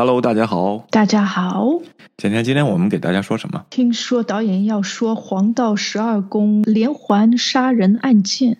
Hello，大家好，大家好。今天今天我们给大家说什么？听说导演要说黄道十二宫连环杀人案件。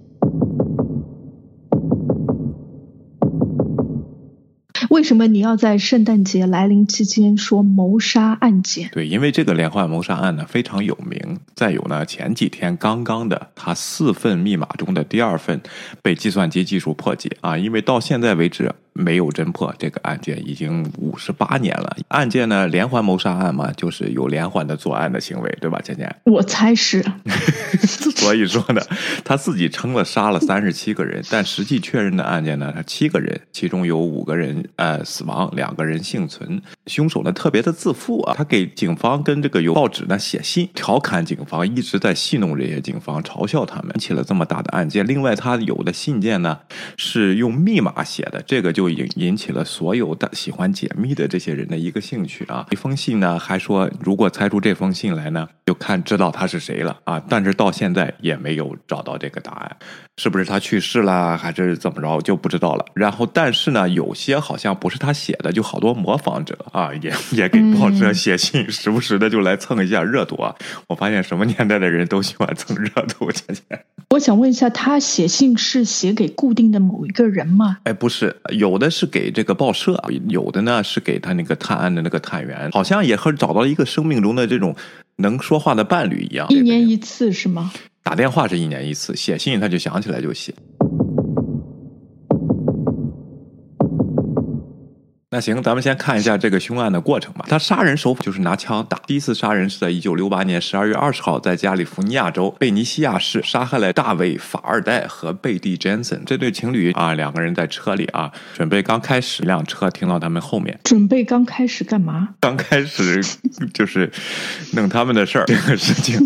为什么你要在圣诞节来临期间说谋杀案件？对，因为这个连环谋杀案呢非常有名。再有呢，前几天刚刚的，他四份密码中的第二份被计算机技术破解啊，因为到现在为止。没有侦破这个案件已经五十八年了。案件呢，连环谋杀案嘛，就是有连环的作案的行为，对吧，倩倩？我猜是。所以说呢，他自己称了杀了三十七个人，但实际确认的案件呢，他七个人，其中有五个人呃死亡，两个人幸存。凶手呢特别的自负啊，他给警方跟这个有报纸呢写信，调侃警方，一直在戏弄这些警方，嘲笑他们，起了这么大的案件。另外，他有的信件呢是用密码写的，这个就。就引引起了所有的喜欢解密的这些人的一个兴趣啊！一封信呢，还说如果猜出这封信来呢，就看知道他是谁了啊！但是到现在也没有找到这个答案，是不是他去世了，还是怎么着，就不知道了。然后，但是呢，有些好像不是他写的，就好多模仿者啊，也 也给报社写信，时不时的就来蹭一下热度啊！我发现什么年代的人都喜欢蹭热度，姐姐。我想问一下，他写信是写给固定的某一个人吗？哎，不是，有的是给这个报社，有的呢是给他那个探案的那个探员，好像也和找到了一个生命中的这种能说话的伴侣一样。一年一次是吗？打电话是一年一次，写信他就想起来就写。那行，咱们先看一下这个凶案的过程吧。他杀人手法就是拿枪打。第一次杀人是在一九六八年十二月二十号，在加利福尼亚州贝尼西亚市杀害了大卫·法二代和贝蒂·詹森这对情侣啊。两个人在车里啊，准备刚开始，一辆车停到他们后面。准备刚开始干嘛？刚开始就是弄他们的事儿，这个事情。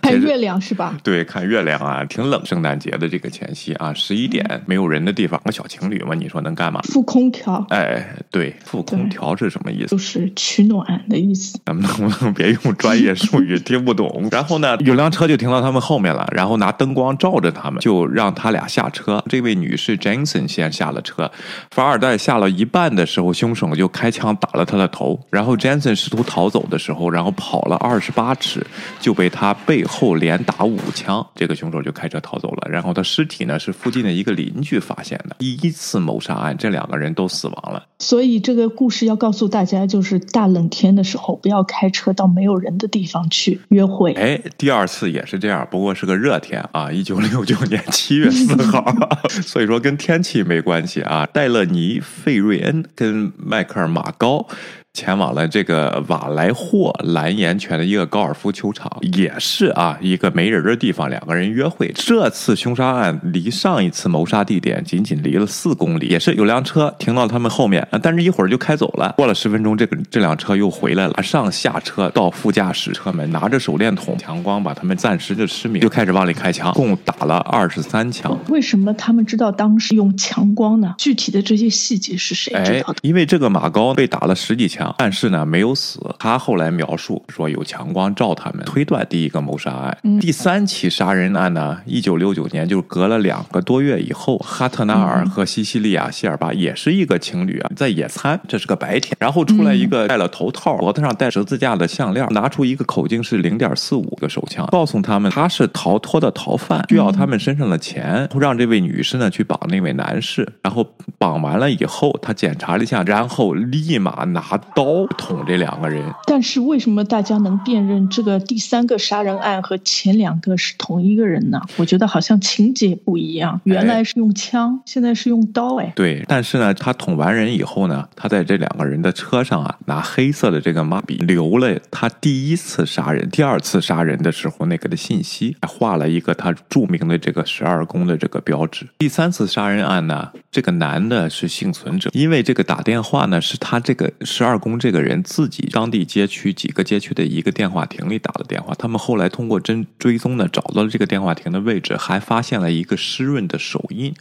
看 月亮是吧？对，看月亮啊，挺冷。圣诞节的这个前夕啊，十一点没有人的地方，个小情侣嘛，你说能干嘛？副空调。哎。对，副空调是什么意思？就是取暖的意思。咱们能不能 别用专业术语，听不懂。然后呢，有辆车就停到他们后面了，然后拿灯光照着他们，就让他俩下车。这位女士 Jensen 先下了车，法尔代下了一半的时候，凶手就开枪打了他的头。然后 Jensen 试图逃走的时候，然后跑了二十八尺，就被他背后连打五枪。这个凶手就开车逃走了。然后他尸体呢是附近的一个邻居发现的。第一次谋杀案，这两个人都死亡了。所所以这个故事要告诉大家，就是大冷天的时候不要开车到没有人的地方去约会。哎，第二次也是这样，不过是个热天啊，一九六九年 七月四号，所以说跟天气没关系啊。戴勒尼·费瑞恩跟迈克尔·马高。前往了这个瓦莱霍蓝岩泉的一个高尔夫球场，也是啊一个没人的地方，两个人约会。这次凶杀案离上一次谋杀地点仅仅离了四公里，也是有辆车停到他们后面，但是一会儿就开走了。过了十分钟，这个这辆车又回来了，上下车到副驾驶车门，拿着手电筒，强光把他们暂时就失明，就开始往里开枪，共打了二十三枪。为什么他们知道当时用强光呢？具体的这些细节是谁知道的？因为这个马高被打了十几枪。但是呢，没有死。他后来描述说有强光照他们，推断第一个谋杀案。第三起杀人案呢，一九六九年，就是隔了两个多月以后，哈特纳尔和西西利亚·希尔巴也是一个情侣啊，在野餐，这是个白天，然后出来一个戴了头套、脖子上戴十字架的项链，拿出一个口径是零点四五的手枪，告诉他们他是逃脱的逃犯，需要他们身上的钱，让这位女士呢去绑那位男士。然后绑完了以后，他检查了一下，然后立马拿。刀捅这两个人，但是为什么大家能辨认这个第三个杀人案和前两个是同一个人呢？我觉得好像情节不一样，原来是用枪，现在是用刀，哎，对。但是呢，他捅完人以后呢，他在这两个人的车上啊，拿黑色的这个马笔留了他第一次杀人、第二次杀人的时候那个的信息，还画了一个他著名的这个十二宫的这个标志。第三次杀人案呢，这个男的是幸存者，因为这个打电话呢是他这个十二。宫这个人自己当地街区几个街区的一个电话亭里打的电话，他们后来通过真追踪呢，找到了这个电话亭的位置，还发现了一个湿润的手印，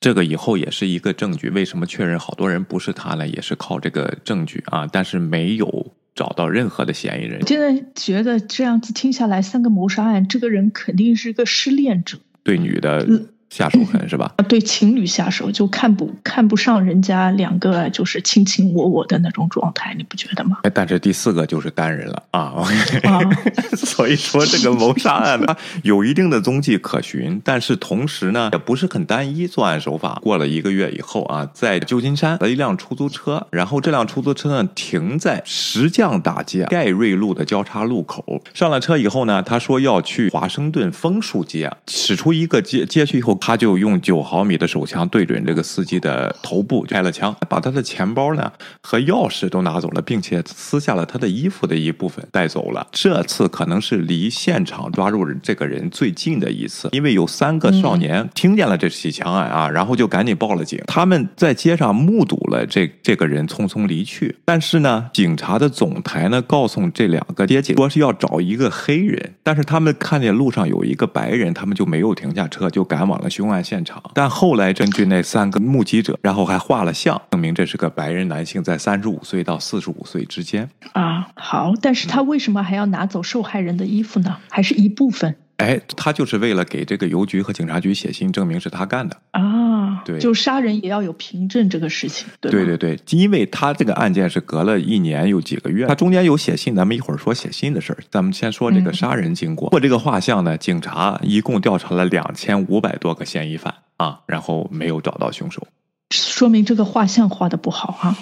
这个以后也是一个证据。为什么确认好多人不是他呢？也是靠这个证据啊，但是没有找到任何的嫌疑人。我现在觉得这样子听下来，三个谋杀案，这个人肯定是个失恋者，对女的。下手狠是吧？啊，对情侣下手就看不看不上人家两个就是卿卿我我的那种状态，你不觉得吗？但是第四个就是单人了啊，啊 所以说这个谋杀案呢 有一定的踪迹可循，但是同时呢也不是很单一作案手法。过了一个月以后啊，在旧金山的一辆出租车，然后这辆出租车呢停在石匠大街盖瑞路的交叉路口。上了车以后呢，他说要去华盛顿枫树街，驶出一个街街区以后，他就用九毫米的手枪对准这个司机的头部开了枪，把他的钱包呢和钥匙都拿走了，并且撕下了他的衣服的一部分带走了。这次可能是离现场抓住这个人最近的一次，因为有三个少年听见了这起枪案啊，然后就赶紧报了警。他们在街上目睹了这这个人匆匆离去，但是呢，警察的总台呢告诉这两个接警说是要找一个黑人，但是他们看见路上有一个白人，他们就没有停下车，就赶往了凶案现场。但后来根据那三个目击者，然后还画了像，证明这是个白人男性，在三十五岁到四十五岁之间。啊，好，但是他为什么还要拿走受害人的衣服呢？还是一部分哎，他就是为了给这个邮局和警察局写信，证明是他干的。啊？对就杀人也要有凭证这个事情，对？对对对，因为他这个案件是隔了一年有几个月，他中间有写信，咱们一会儿说写信的事儿。咱们先说这个嗯杀人经过。过这个画像呢，警察一共调查了两千五百多个嫌疑犯啊，然后没有找到凶手。说明这个画像画的不好哈、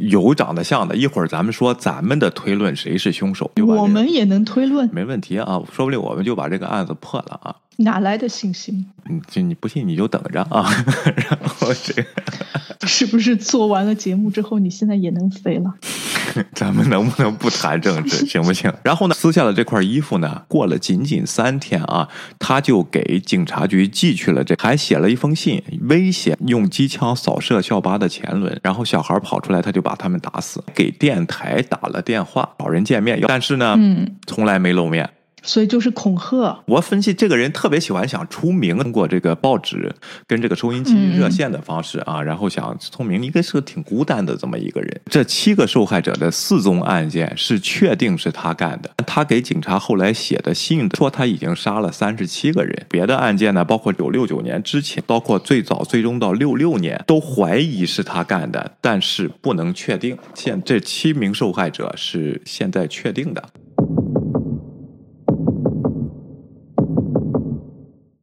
有长得像的，一会儿咱们说咱们的推论谁是凶手，我们也能推论，没问题啊，说不定我们就把这个案子破了啊。哪来的信心？嗯，就你不信你就等着啊。然后这个 是不是做完了节目之后，你现在也能飞了？咱们能不能不谈政治，行不行？然后呢，撕下了这块衣服呢，过了仅仅三天啊，他就给警察局寄去了这，还写了一封信，威胁用机枪扫射校巴的前轮，然后小孩跑出来，他就把他们打死。给电台打了电话，找人见面，但是呢，嗯，从来没露面。所以就是恐吓。我分析这个人特别喜欢想出名，通过这个报纸跟这个收音机嗯热线的方式啊，然后想出名，应该是个挺孤单的这么一个人。这七个受害者的四宗案件是确定是他干的，他给警察后来写的信说他已经杀了三十七个人。别的案件呢，包括九六九年之前，包括最早最终到六六年，都怀疑是他干的，但是不能确定。现这七名受害者是现在确定的。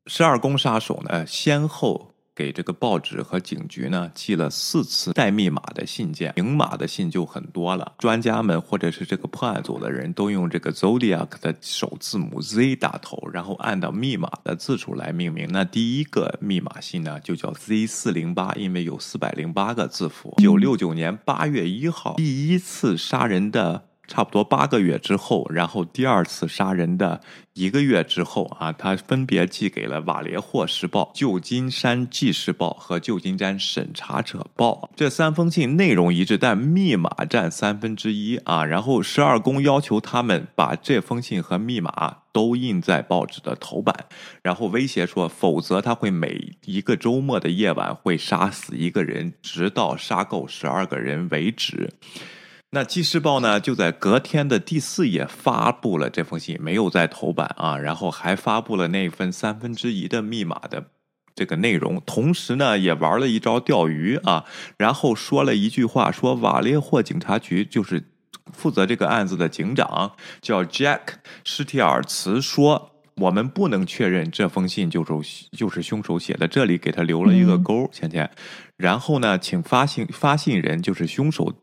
十二宫杀手呢，先后给这个报纸和警局呢寄了四次带密码的信件，明码的信就很多了。专家们或者是这个破案组的人都用这个 Zodiac 的首字母 Z 打头，然后按照密码的字数来命名。那第一个密码信呢，就叫 Z 四零八，因为有四百零八个字符。九六九年八月一号，第一次杀人的。差不多八个月之后，然后第二次杀人的一个月之后啊，他分别寄给了《瓦列霍时报》、《旧金山纪事报》和《旧金山审查者报》这三封信内容一致，但密码占三分之一啊。然后十二宫要求他们把这封信和密码都印在报纸的头版，然后威胁说，否则他会每一个周末的夜晚会杀死一个人，直到杀够十二个人为止。那《纪事报》呢，就在隔天的第四页发布了这封信，没有在头版啊，然后还发布了那份三分之一的密码的这个内容，同时呢，也玩了一招钓鱼啊，然后说了一句话，说瓦列霍警察局就是负责这个案子的警长叫 Jack 施提尔茨说。我们不能确认这封信就是就是凶手写的，这里给他留了一个勾，倩倩。然后呢，请发信发信人就是凶手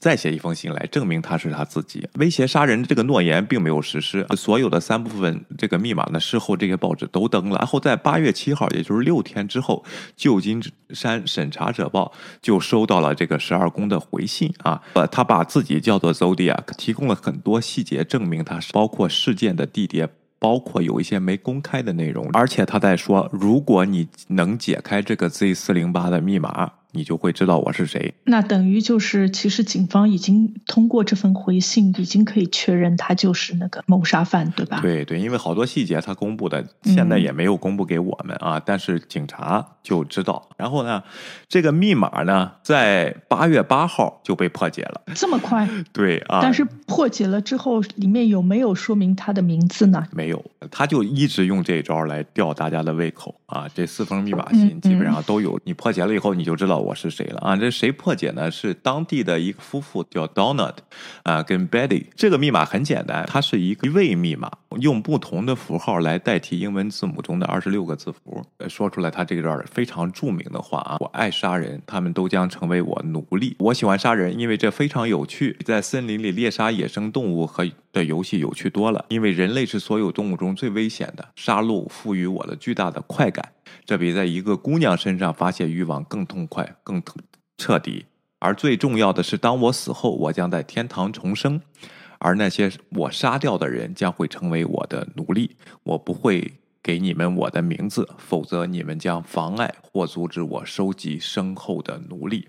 再写一封信来证明他是他自己。威胁杀人这个诺言并没有实施，所有的三部分这个密码呢，事后这些报纸都登了。然后在八月七号，也就是六天之后，旧金山审查者报就收到了这个十二宫的回信啊，呃，他把自己叫做 Zodiac，提供了很多细节证明他是包括事件的地点。包括有一些没公开的内容，而且他在说，如果你能解开这个 Z 四零八的密码，你就会知道我是谁。那等于就是，其实警方已经通过这份回信，已经可以确认他就是那个谋杀犯，对吧？对对，因为好多细节他公布的，现在也没有公布给我们啊，但是警察就知道。然后呢，这个密码呢，在八月八号就被破解了，这么快？对啊。但是破解了之后，里面有没有说明他的名字呢？没有，他就一直用这招来吊大家的胃口啊！这四封密码信基本上都有，你破解了以后，你就知道我是谁了啊！这谁破解呢？是当地的一个夫妇叫 Donald 啊，跟 Betty。这个密码很简单，它是一个位密码，用不同的符号来代替英文字母中的二十六个字符。说出来他这段非常著名的话啊：我爱杀人，他们都将成为我奴隶。我喜欢杀人，因为这非常有趣，在森林里猎杀野生动物和的游戏有趣多了。因为人类是所有动物中最危险的，杀戮赋予我的巨大的快感，这比在一个姑娘身上发泄欲望更痛快、更彻底。而最重要的是，当我死后，我将在天堂重生，而那些我杀掉的人将会成为我的奴隶。我不会。给你们我的名字，否则你们将妨碍或阻止我收集身后的奴隶。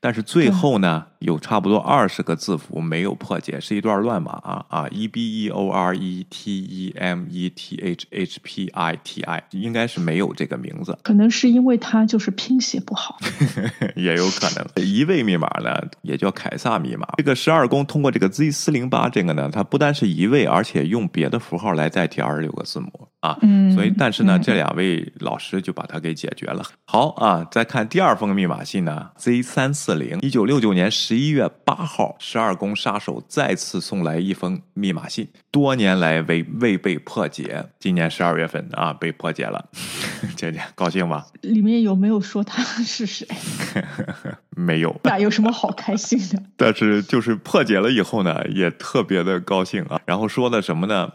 但是最后呢，有差不多二十个字符没有破解，是一段乱码啊啊！E B E O R E T E M E T H H P I T I，应该是没有这个名字。可能是因为它就是拼写不好，也有可能。一位密码呢，也叫凯撒密码。这个十二宫通过这个 Z 四零八这个呢，它不单是一位，而且用别的符号来代替二十六个字母。啊，嗯所以但是呢，这两位老师就把它给解决了。好啊，再看第二封密码信呢，Z 三四零，一九六九年十一月八号，十二宫杀手再次送来一封密码信，多年来未未被破解，今年十二月份啊被破解了，姐姐高兴吗？里面有没有说他是谁？没有。那有什么好开心的？但是就是破解了以后呢，也特别的高兴啊。然后说的什么呢？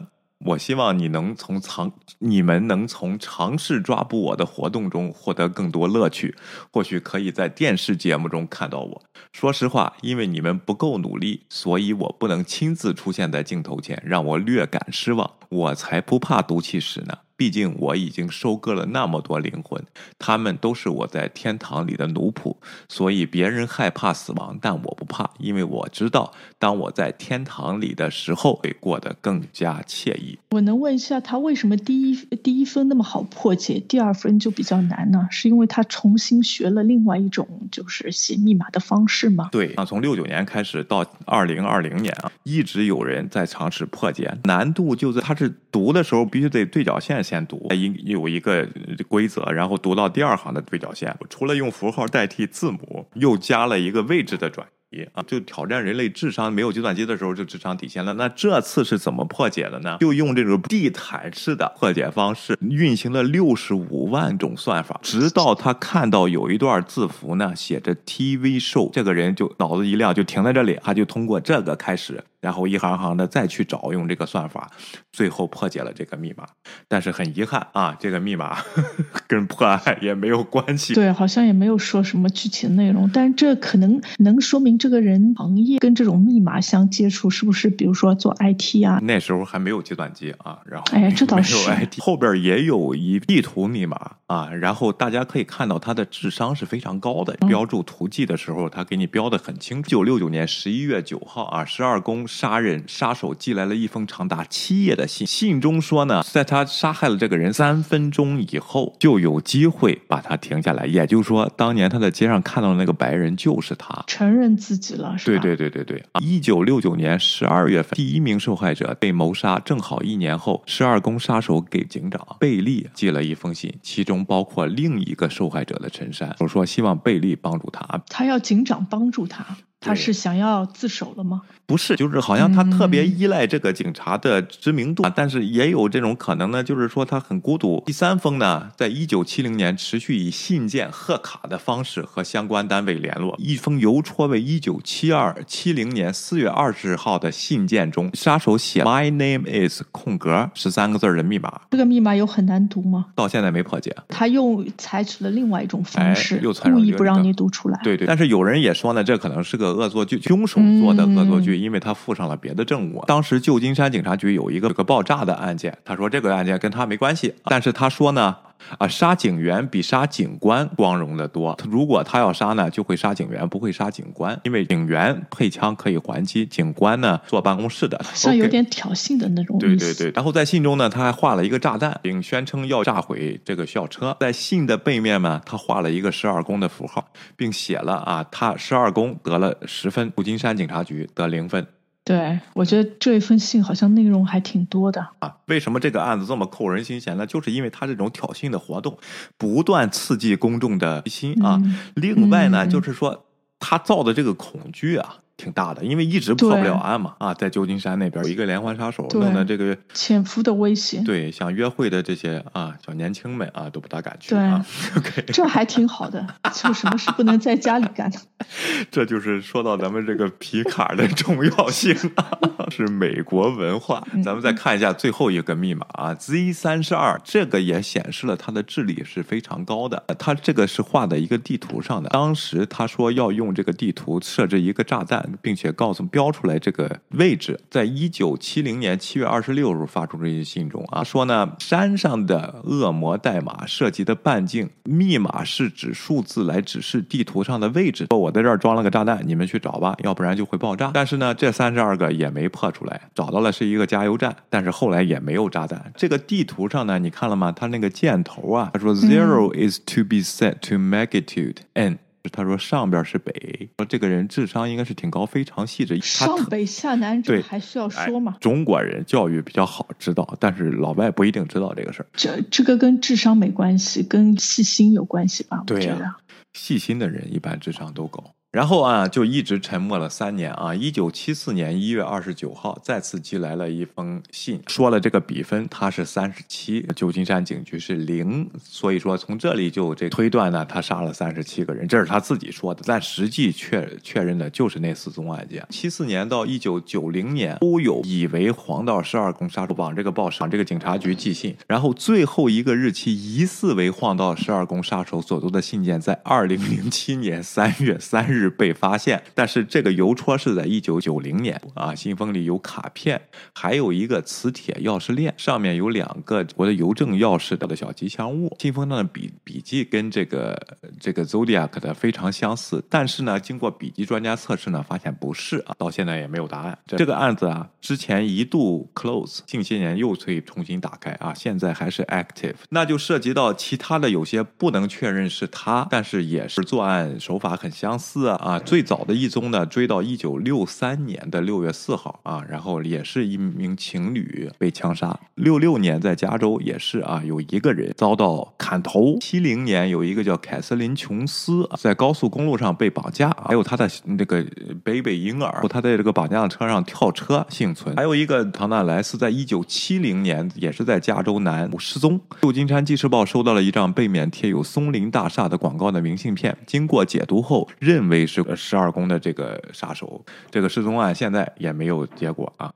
我希望你能从尝，你们能从尝试抓捕我的活动中获得更多乐趣。或许可以在电视节目中看到我。说实话，因为你们不够努力，所以我不能亲自出现在镜头前，让我略感失望。我才不怕毒气室呢。毕竟我已经收割了那么多灵魂，他们都是我在天堂里的奴仆，所以别人害怕死亡，但我不怕，因为我知道，当我在天堂里的时候，会过得更加惬意。我能问一下，他为什么第一第一分那么好破解，第二分就比较难呢？是因为他重新学了另外一种就是写密码的方式吗？对啊，从六九年开始到二零二零年啊，一直有人在尝试破解，难度就在他是读的时候必须得对角线。先读，一有一个规则，然后读到第二行的对角线，除了用符号代替字母，又加了一个位置的转移。啊，就挑战人类智商没有计算机的时候就智商底线了。那这次是怎么破解的呢？就用这种地毯式的破解方式，运行了六十五万种算法，直到他看到有一段字符呢，写着 TV show，这个人就脑子一亮，就停在这里，他就通过这个开始，然后一行行的再去找用这个算法，最后破解了这个密码。但是很遗憾啊，这个密码 跟破案也没有关系。对，好像也没有说什么具体的内容，但这可能能说明。这个人行业跟这种密码相接触，是不是？比如说做 IT 啊？那时候还没有计算机啊，然后哎，这倒是。IT 后边也有一地图密码啊，然后大家可以看到他的智商是非常高的。标注图记的时候，他给你标的很清楚。一九六九年十一月九号啊，十二宫杀人杀手寄来了一封长达七页的信，信中说呢，在他杀害了这个人三分钟以后，就有机会把他停下来。也就是说，当年他在街上看到的那个白人就是他，承认自。己了，是对对对对对。一九六九年十二月份，第一名受害者被谋杀，正好一年后，十二宫杀手给警长贝利寄了一封信，其中包括另一个受害者的陈山，我说希望贝利帮助他，他要警长帮助他。他是想要自首了吗？不是，就是好像他特别依赖这个警察的知名度，但是也有这种可能呢，就是说他很孤独。第三封呢，在一九七零年持续以信件、贺卡的方式和相关单位联络。一封邮戳为一九七二七零年四月二十号的信件中，杀手写 “My name is 空格”十三个字的密码。这个密码有很难读吗？到现在没破解。他又采取了另外一种方式，又故意不让你读出来。对对。但是有人也说呢，这可能是个。恶作剧，凶手做的恶作剧，因为他附上了别的证物。当时旧金山警察局有一个个爆炸的案件，他说这个案件跟他没关系，但是他说呢，啊，杀警员比杀警官光荣的多。如果他要杀呢，就会杀警员，不会杀警官，因为警员配枪可以还击，警官呢坐办公室的，像有点挑衅的那种对对对。然后在信中呢，他还画了一个炸弹，并宣称要炸毁这个校车。在信的背面呢，他画了一个十二宫的符号，并写了啊，他十二宫得了十分，旧金山警察局得零分。对，我觉得这一封信好像内容还挺多的啊。为什么这个案子这么扣人心弦呢？就是因为他这种挑衅的活动，不断刺激公众的心啊。另外呢，就是说他造的这个恐惧啊。挺大的，因为一直破不了案嘛啊，在旧金山那边一个连环杀手弄的这个潜伏的威胁，对，想约会的这些啊小年轻们啊都不大敢去啊。OK，这还挺好的，就什么事不能在家里干呢？这就是说到咱们这个皮卡的重要性，是美国文化。咱们再看一下最后一个密码啊，Z 三十二，这个也显示了他的智力是非常高的。他这个是画在一个地图上的，当时他说要用这个地图设置一个炸弹。并且告诉标出来这个位置，在一九七零年七月二十六日发出这些信中啊，说呢山上的恶魔代码涉及的半径密码是指数字来指示地图上的位置。说我在这儿装了个炸弹，你们去找吧，要不然就会爆炸。但是呢，这三十二个也没破出来，找到了是一个加油站，但是后来也没有炸弹。这个地图上呢，你看了吗？它那个箭头啊，他说 zero is to be set to magnitude n。他说上边是北，说这个人智商应该是挺高，非常细致。上北下南，这还需要说吗？中国人教育比较好，知道，但是老外不一定知道这个事儿。这这个跟智商没关系，跟细心有关系吧？对呀，细心的人一般智商都高。然后啊，就一直沉默了三年啊。一九七四年一月二十九号，再次寄来了一封信，说了这个比分他是三十七，旧金山警局是零。所以说从这里就这推断呢，他杀了三十七个人，这是他自己说的。但实际确确认的就是那四宗案件。七四年到一九九零年都有以为黄道十二宫杀手往这个报往这个警察局寄信，然后最后一个日期疑似为黄道十二宫杀手所读的信件，在二零零七年三月三日。被发现，但是这个邮戳是在一九九零年啊。信封里有卡片，还有一个磁铁钥匙链，上面有两个我的邮政钥匙的小吉祥物。信封上的笔笔记跟这个这个 Zodiac 的非常相似，但是呢，经过笔记专家测试呢，发现不是啊，到现在也没有答案。这个案子啊，之前一度 close，近些年又可以重新打开啊，现在还是 active。那就涉及到其他的有些不能确认是他，但是也是作案手法很相似啊。啊，最早的一宗呢，追到一九六三年的六月四号啊，然后也是一名情侣被枪杀。六六年在加州也是啊，有一个人遭到砍头。七零年有一个叫凯瑟琳琼斯在高速公路上被绑架，还有他的那个 baby 婴儿，他在这个绑架的车上跳车幸存。还有一个唐纳莱斯在一九七零年也是在加州南失踪。旧金山纪事报收到了一张背面贴有松林大厦的广告的明信片，经过解读后认为。是十二宫的这个杀手，这个失踪案现在也没有结果啊。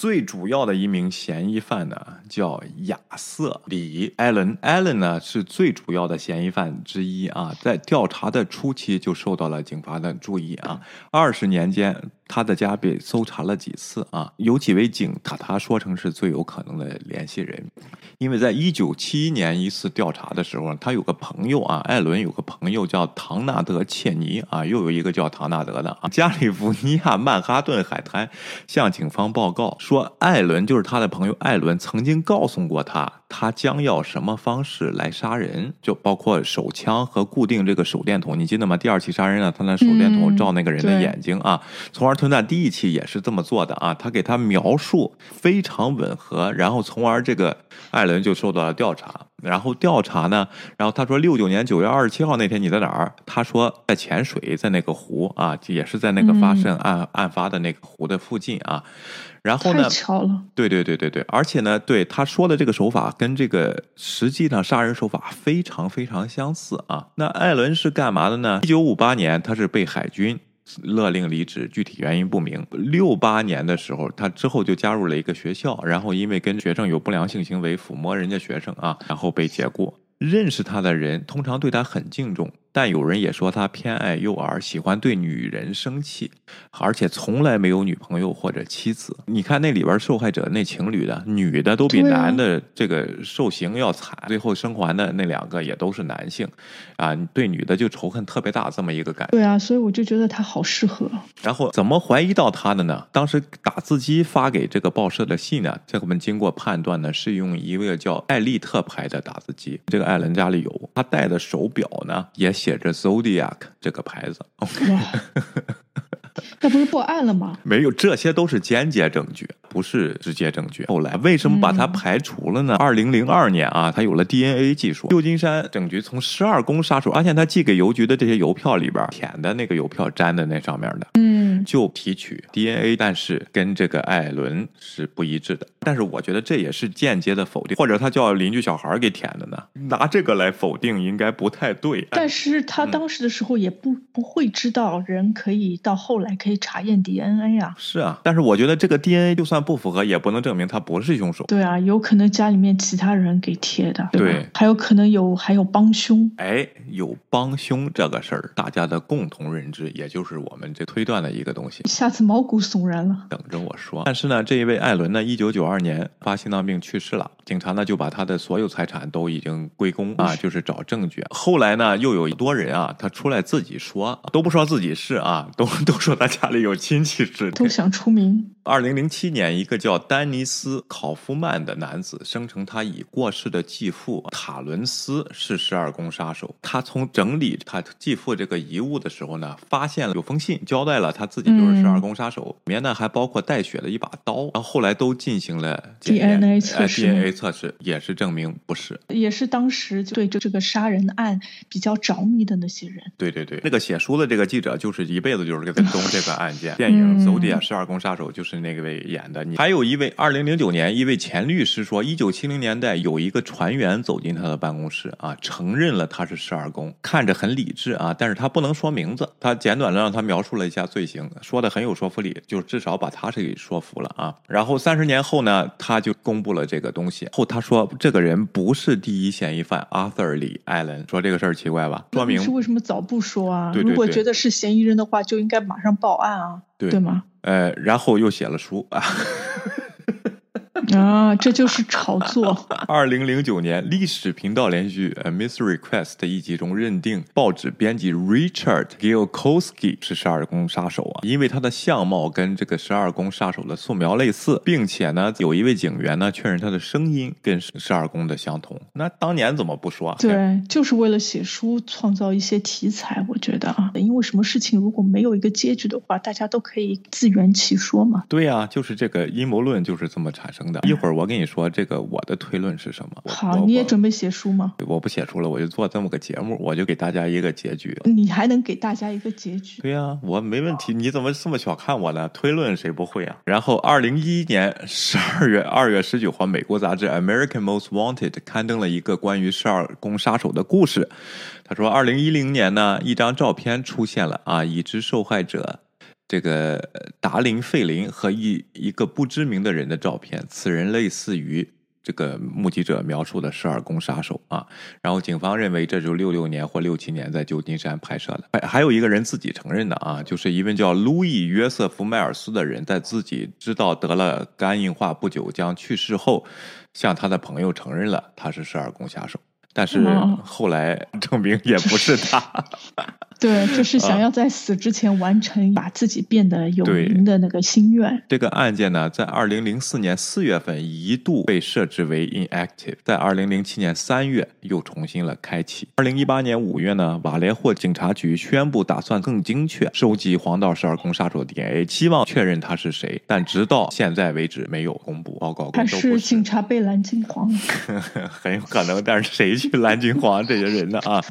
最主要的一名嫌疑犯呢，叫亚瑟里艾伦。艾伦呢是最主要的嫌疑犯之一啊，在调查的初期就受到了警方的注意啊。二十年间。他的家被搜查了几次啊？有几位警把他说成是最有可能的联系人，因为在一九七一年一次调查的时候，他有个朋友啊，艾伦有个朋友叫唐纳德切尼啊，又有一个叫唐纳德的啊，加利福尼亚曼哈顿海滩向警方报告说，艾伦就是他的朋友，艾伦曾经告诉过他。他将要什么方式来杀人？就包括手枪和固定这个手电筒，你记得吗？第二期杀人呢，他拿手电筒照那个人的眼睛啊。从而推断第一期也是这么做的啊。他给他描述非常吻合，然后从而这个艾伦就受到了调查。然后调查呢，然后他说六九年九月二十七号那天你在哪儿？他说在潜水，在那个湖啊，也是在那个发生案案发的那个湖的附近啊。然后呢？巧了。对对对对对，而且呢，对他说的这个手法跟这个实际上杀人手法非常非常相似啊。那艾伦是干嘛的呢？一九五八年他是被海军勒令离职，具体原因不明。六八年的时候，他之后就加入了一个学校，然后因为跟学生有不良性行为，抚摸人家学生啊，然后被解雇。认识他的人通常对他很敬重，但有人也说他偏爱幼儿，喜欢对女人生气，而且从来没有女朋友或者妻子。你看那里边受害者那情侣的，女的都比男的这个受刑要惨，最后生还的那两个也都是男性，啊，对女的就仇恨特别大，这么一个感觉。对啊，所以我就觉得他好适合。然后怎么怀疑到他的呢？当时打字机发给这个报社的信呢，这个我们经过判断呢，是用一个叫艾利特牌的打字机。这个艾伦家里有，他戴的手表呢也写着 Zodiac 这个牌子。OK，那不是破案了吗？没有，这些都是间接证据，不是直接证据。后来为什么把它嗯排除了呢？二零零二年啊，他有了 DNA 技术，旧金山警局从十二宫杀手，发现他寄给邮局的这些邮票里边填的那个邮票粘的那上面的，嗯，就提取 DNA，但是跟这个艾伦是不一致的。但是我觉得这也是间接的否定，或者他叫邻居小孩给填的呢？拿这个来否定应该不太对。但是他嗯当时的时候也不不会知道人可以到后来可以查验 DNA 啊。是啊，但是我觉得这个 DNA 就算不符合，也不能证明他不是凶手。对啊，有可能家里面其他人给贴的？对还有可能有还有帮凶。哎，有帮凶这个事儿，大家的共同认知，也就是我们这推断的一个东西。下次毛骨悚然了。等着我说。但是呢，这一位艾伦呢，一九九二年发心脏病去世了，警察呢就把他的所有财产都已经归公啊，就是找证据。后来呢，又有多人啊，他出来自己说，都不说自己是啊，都都说他家里有亲戚是。都想出名，二零零七年，一个叫丹尼斯·考夫曼的男子声称他已过世的继父塔伦斯是十二宫杀手。他从整理他继父这个遗物的时候呢，发现了有封信，交代了他自己就是十二宫杀手，里面呢还包括带血的一把刀。然后后来都进行了 DNA 测呃试 DNA 测试也是证明不是。也是当时对这这个杀人案比较着迷的那些人。对对对，那个写书的这个记者就是一辈子就是跟踪这个案件。电影《嗯 Zodiac 十二宫杀手》就是那个位演的。你还有一位，二零零九年一位前律师说，一九七零年代有一个船员走进他的办公室啊，承认了他是十二宫，看着很理智啊，但是他不能说名字，他简短的让他描述了一下罪行，说的很有说服力，就是至少把他是给说服了啊。然后三十年后呢，他就公布了这个东西，后他说这个人不是第一嫌疑犯 Arthur 李艾伦，说这个事儿奇怪吧？说明是为什么早不说啊？对对对如果觉得是嫌疑人的话，就应该马上报案啊，对吗？呃，然后又写了书啊。啊，这就是炒作。二零零九年，历史频道连续剧《呃 Mystery Quest》一集中认定报纸编辑 Richard Gilkowski 是十二宫杀手啊，因为他的相貌跟这个十二宫杀手的素描类似，并且呢，有一位警员呢确认他的声音跟十二宫的相同。那当年怎么不说啊？对，就是为了写书创造一些题材，我觉得啊，因为什么事情如果没有一个结局的话，大家都可以自圆其说嘛。对呀、就是这个阴谋论就是这么产生的。一会儿我跟你说这个我的推论是什么。好，你也准备写书吗？我不写书了，我就做这么个节目，我就给大家一个结局。你还能给大家一个结局？对呀、我没问题。你怎么这么小看我呢？推论谁不会啊？然后，二零一一年十二月二月十九号，美国杂志《American Most Wanted》刊登了一个关于十二宫杀手的故事。他说，二零一零年呢，一张照片出现了啊，已知受害者。这个呃达林·费林和一一个不知名的人的照片，此人类似于这个目击者描述的十二宫杀手啊。然后警方认为这就是六六年或六七年在旧金山拍摄的。还还有一个人自己承认的啊，就是一位叫路易·约瑟夫·迈尔斯的人，在自己知道得了肝硬化不久将去世后，向他的朋友承认了他是十二宫杀手。但是哦后来证明也不是他，对，就是啊想要在死之前完成把自己变得有名的那个心愿。这个案件呢，在二零零四年四月份一度被设置为 inactive，在二零零七年三月又重新了开启。二零一八年五月呢，瓦雷霍警察局宣布打算更精确收集黄道十二宫杀手 DNA，希望确认他是谁，但直到现在为止没有公布报告，还都不是警察被蓝金黄了？很有可能，但是谁去蓝金黄这些人呢啊？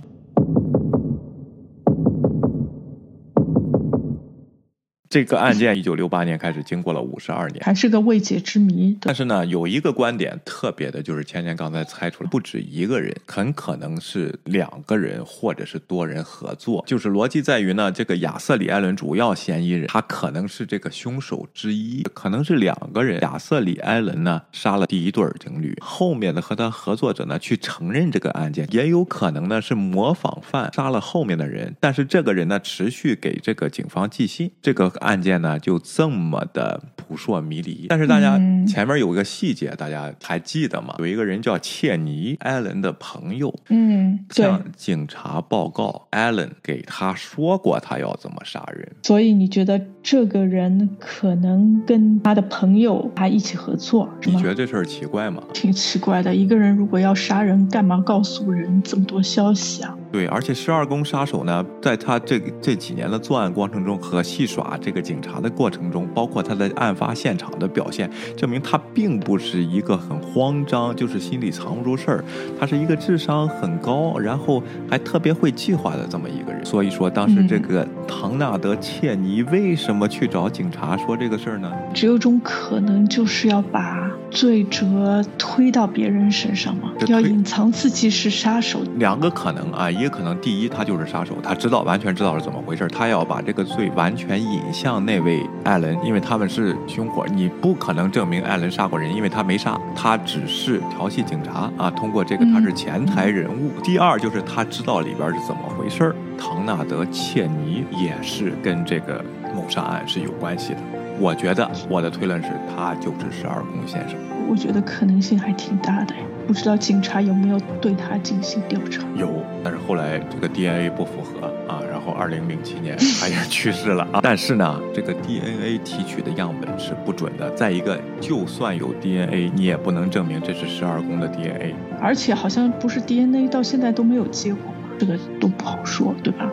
这个案件一九六八年开始，经过了五十二年，还是个未解之谜。但是呢，有一个观点特别的，就是芊芊刚才猜出来，不止一个人，很可能是两个人或者是多人合作。就是逻辑在于呢，这个亚瑟里艾伦主要嫌疑人，他可能是这个凶手之一，可能是两个人。亚瑟里艾伦呢杀了第一对情侣，后面的和他合作者呢去承认这个案件，也有可能呢是模仿犯杀了后面的人，但是这个人呢持续给这个警方寄信，这个。案件呢就这么的扑朔迷离，但是大家前面有一个细节，大家还记得吗？有一个人叫切尼，艾伦的朋友，嗯，向警察报告，艾伦给他说过他要怎么杀人。所以你觉得这个人可能跟他的朋友还一起合作，你觉得这事儿奇怪吗？挺奇怪的，一个人如果要杀人，干嘛告诉人这么多消息啊？对，而且十二宫杀手呢，在他这这几年的作案过程中和戏耍这个警察的过程中，包括他在案发现场的表现，证明他并不是一个很慌张，就是心里藏不住事儿。他是一个智商很高，然后还特别会计划的这么一个人。所以说，当时这个唐纳德·切尼为什么去找警察说这个事儿呢？只有种可能，就是要把罪责推到别人身上吗，要隐藏自己是杀手。两个可能啊。也可能，第一，他就是杀手，他知道完全知道是怎么回事，他要把这个罪完全引向那位艾伦，因为他们是凶火，你不可能证明艾伦杀过人，因为他没杀，他只是调戏警察啊。通过这个，他是前台人物。第二，就是他知道里边是怎么回事，唐纳德·切尼也是跟这个谋杀案是有关系的。我觉得我的推论是他就是十二宫先生。我觉得可能性还挺大的。不知道警察有没有对他进行调查？有，但是后来这个 DNA 不符合啊，然后二零零七年他也去世了啊。但是呢，这个 DNA 提取的样本是不准的。再一个，就算有 DNA，你也不能证明这是十二宫的 DNA。而且好像不是 DNA，到现在都没有结果，这个都不好说，对吧？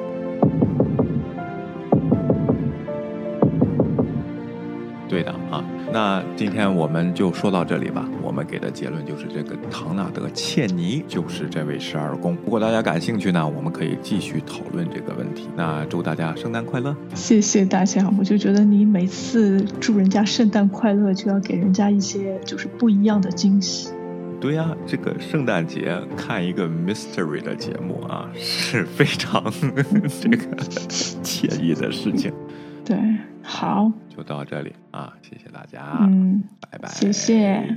对的啊。那今天我们就说到这里吧。我们给的结论就是，这个唐纳德·切尼就是这位十二宫。如果大家感兴趣呢，我们可以继续讨论这个问题。那祝大家圣诞快乐！谢谢大家。我就觉得你每次祝人家圣诞快乐，就要给人家一些就是不一样的惊喜。对呀，这个圣诞节看一个 mystery 的节目啊，是非常 这个 惬意的事情。对，好，就到这里啊，谢谢大家，嗯，拜拜，谢谢。